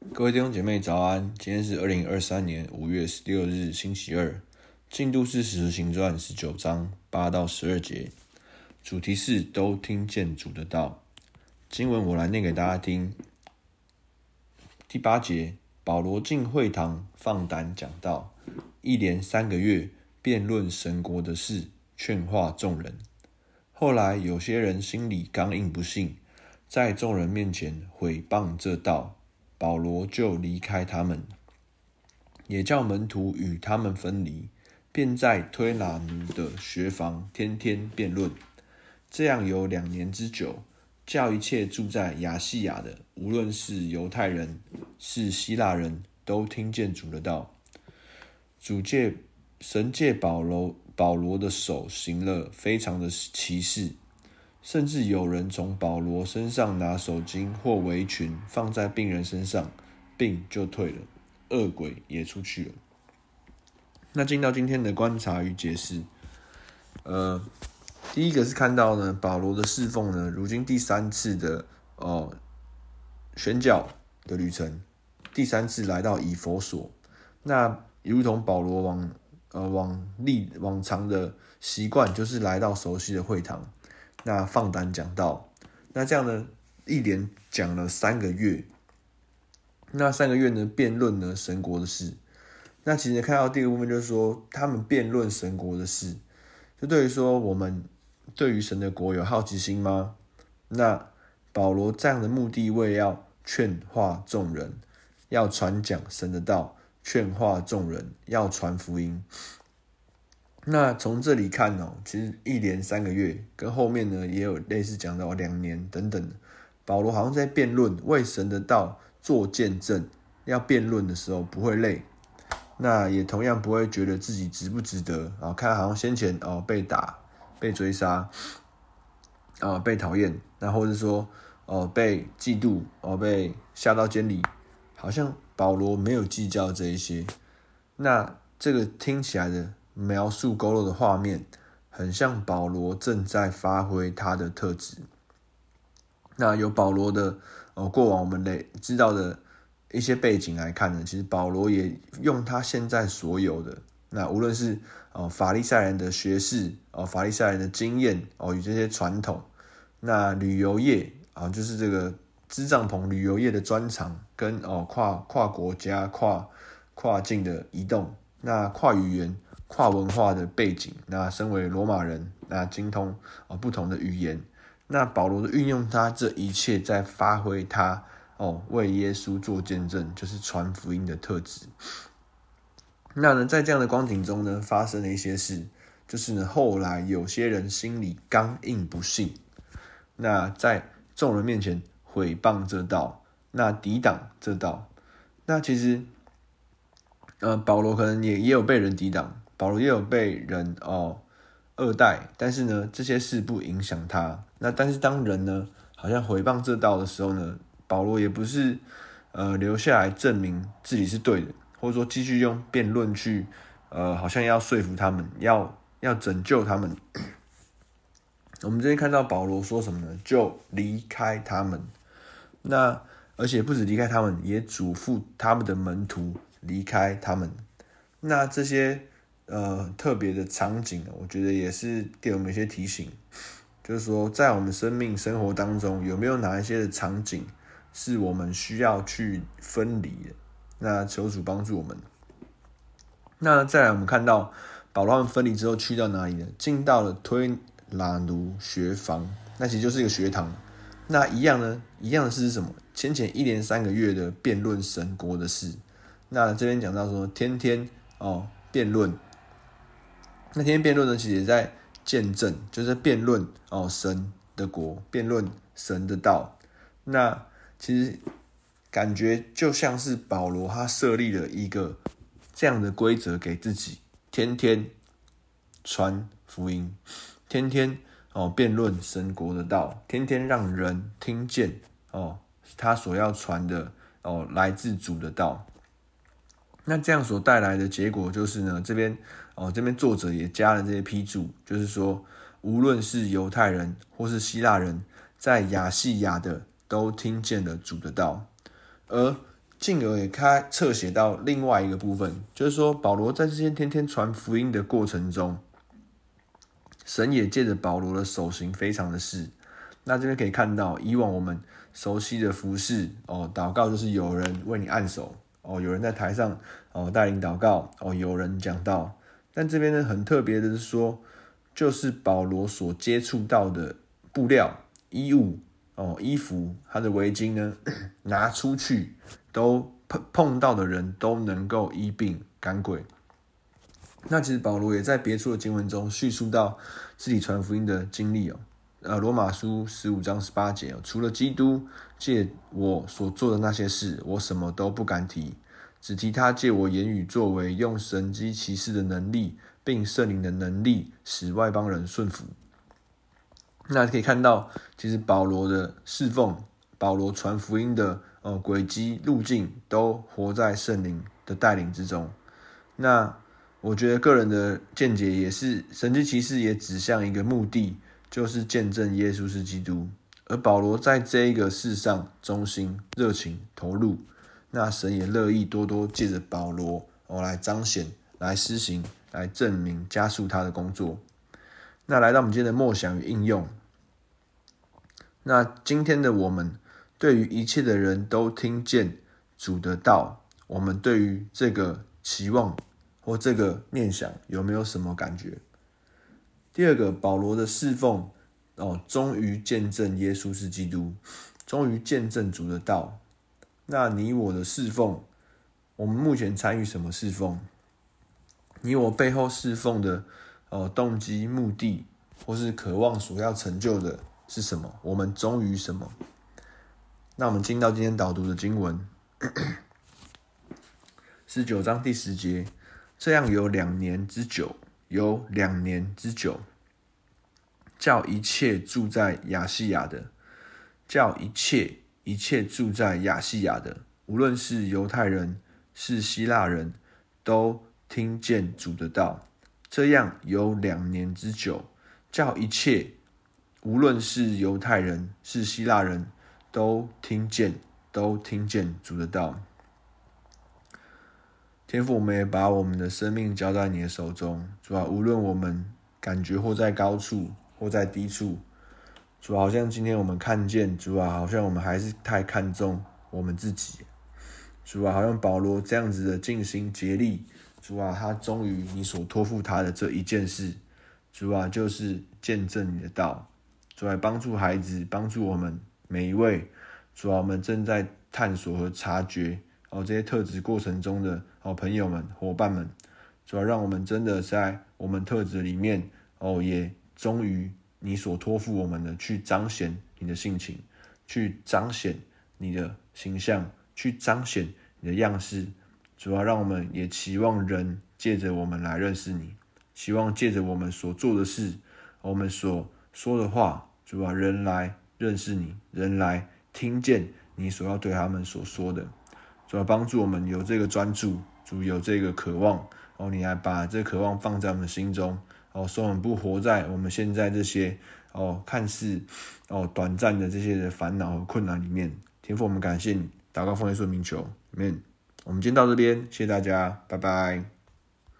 各位弟兄姐妹早安，今天是二零二三年五月十六日星期二，进度是使徒行传十九章八到十二节，主题是都听见主的道。经文我来念给大家听。第八节，保罗进会堂放胆讲道，一连三个月辩论神国的事，劝化众人。后来有些人心里刚硬不信，在众人面前毁谤这道。保罗就离开他们，也叫门徒与他们分离，便在推拿奴的学房天天辩论。这样有两年之久，叫一切住在亚细亚的，无论是犹太人是希腊人，都听见主的道。主借神借保罗保罗的手行了非常的奇事。甚至有人从保罗身上拿手巾或围裙放在病人身上，病就退了，恶鬼也出去了。那进到今天的观察与解释，呃，第一个是看到呢，保罗的侍奉呢，如今第三次的哦宣教的旅程，第三次来到以弗所，那如同保罗往呃往历往常的习惯，就是来到熟悉的会堂。那放胆讲道，那这样呢，一连讲了三个月。那三个月呢，辩论呢神国的事。那其实看到第二个部分，就是说他们辩论神国的事，就对于说我们对于神的国有好奇心吗？那保罗这样的目的，为要劝化众人，要传讲神的道，劝化众人，要传福音。那从这里看哦，其实一连三个月，跟后面呢也有类似讲到两年等等。保罗好像在辩论，为神的道做见证。要辩论的时候不会累，那也同样不会觉得自己值不值得啊？看好像先前哦被打、被追杀啊、被讨厌，那或者说哦被嫉妒、哦被下到监里，好像保罗没有计较这一些。那这个听起来的。描述勾勒的画面，很像保罗正在发挥他的特质。那由保罗的呃过往我们得知道的一些背景来看呢，其实保罗也用他现在所有的，那无论是哦法利赛人的学识哦法利赛人的经验哦与这些传统，那旅游业啊就是这个支帐篷旅游业的专长，跟哦跨跨国家跨跨境的移动，那跨语言。跨文化的背景，那身为罗马人，那精通哦不同的语言，那保罗的运用他这一切在发挥他哦为耶稣做见证，就是传福音的特质。那呢，在这样的光景中呢，发生了一些事，就是呢，后来有些人心里刚硬不信，那在众人面前毁谤这道，那抵挡这道，那其实，呃，保罗可能也也有被人抵挡。保罗也有被人哦恶待，但是呢，这些事不影响他。那但是当人呢，好像回谤这道的时候呢，保罗也不是呃留下来证明自己是对的，或者说继续用辩论去呃好像要说服他们，要要拯救他们。我们这边看到保罗说什么呢？就离开他们。那而且不止离开他们，也嘱咐他们的门徒离开他们。那这些。呃，特别的场景，我觉得也是给我们一些提醒，就是说，在我们生命生活当中，有没有哪一些的场景是我们需要去分离的？那求主帮助我们。那再来，我们看到保罗分离之后去到哪里呢？进到了推拿奴学房，那其实就是一个学堂。那一样呢？一样的是什么？先前一连三个月的辩论神国的事。那这边讲到说，天天哦辩论。那天辩论呢，其实也在见证，就是辩论哦神的国，辩论神的道。那其实感觉就像是保罗他设立了一个这样的规则给自己，天天传福音，天天哦辩论神国的道，天天让人听见哦他所要传的哦来自主的道。那这样所带来的结果就是呢，这边哦，这边作者也加了这些批注，就是说，无论是犹太人或是希腊人，在亚细亚的都听见了主的道，而进而也开侧写到另外一个部分，就是说保罗在这些天天传福音的过程中，神也借着保罗的手行非常的事。那这边可以看到，以往我们熟悉的服事哦，祷告就是有人为你按手哦，有人在台上哦带领祷告哦，有人讲道。但这边呢，很特别的是说，就是保罗所接触到的布料、衣物哦、衣服、他的围巾呢，拿出去都碰碰到的人都能够医病赶鬼。那其实保罗也在别处的经文中叙述到自己传福音的经历哦。呃，罗马书十五章十八节，除了基督借我所做的那些事，我什么都不敢提，只提他借我言语作为，用神迹奇事的能力，并圣灵的能力，使外邦人顺服。那可以看到，其实保罗的侍奉，保罗传福音的呃轨迹路径，都活在圣灵的带领之中。那我觉得个人的见解也是，神之骑士也指向一个目的。就是见证耶稣是基督，而保罗在这一个世上忠心、热情、投入，那神也乐意多多借着保罗哦来彰显、来施行、来证明、加速他的工作。那来到我们今天的默想与应用，那今天的我们对于一切的人都听见主的道，我们对于这个期望或这个念想有没有什么感觉？第二个，保罗的侍奉哦，终于见证耶稣是基督，终于见证主的道。那你我的侍奉，我们目前参与什么侍奉？你我背后侍奉的哦动机、目的，或是渴望所要成就的是什么？我们忠于什么？那我们进到今天导读的经文，十九章第十节，这样有两年之久。有两年之久，叫一切住在亚细亚的，叫一切一切住在亚细亚的，无论是犹太人是希腊人，都听见主的道。这样有两年之久，叫一切无论是犹太人是希腊人都听见，都听见主的道。天父，我们也把我们的生命交在你的手中，主啊，无论我们感觉或在高处或在低处，主啊，好像今天我们看见，主啊，好像我们还是太看重我们自己，主啊，好像保罗这样子的尽心竭力，主啊，他忠于你所托付他的这一件事，主啊，就是见证你的道，主啊，帮助孩子，帮助我们每一位，主啊，我们正在探索和察觉。哦，这些特质过程中的好朋友们、伙伴们，主要让我们真的在我们特质里面，哦，也忠于你所托付我们的，去彰显你的性情，去彰显你的形象，去彰显你的样式。主要让我们也期望人借着我们来认识你，希望借着我们所做的事，我们所说的话，主要人来认识你，人来听见你所要对他们所说的。主要帮助我们有这个专注，主有这个渴望哦，你还把这渴望放在我们心中哦，说我们不活在我们现在这些哦看似哦短暂的这些的烦恼和困难里面。天父，我们感谢你，祷告奉耶稣名求，Amen。我们今天到这边，谢谢大家，拜拜。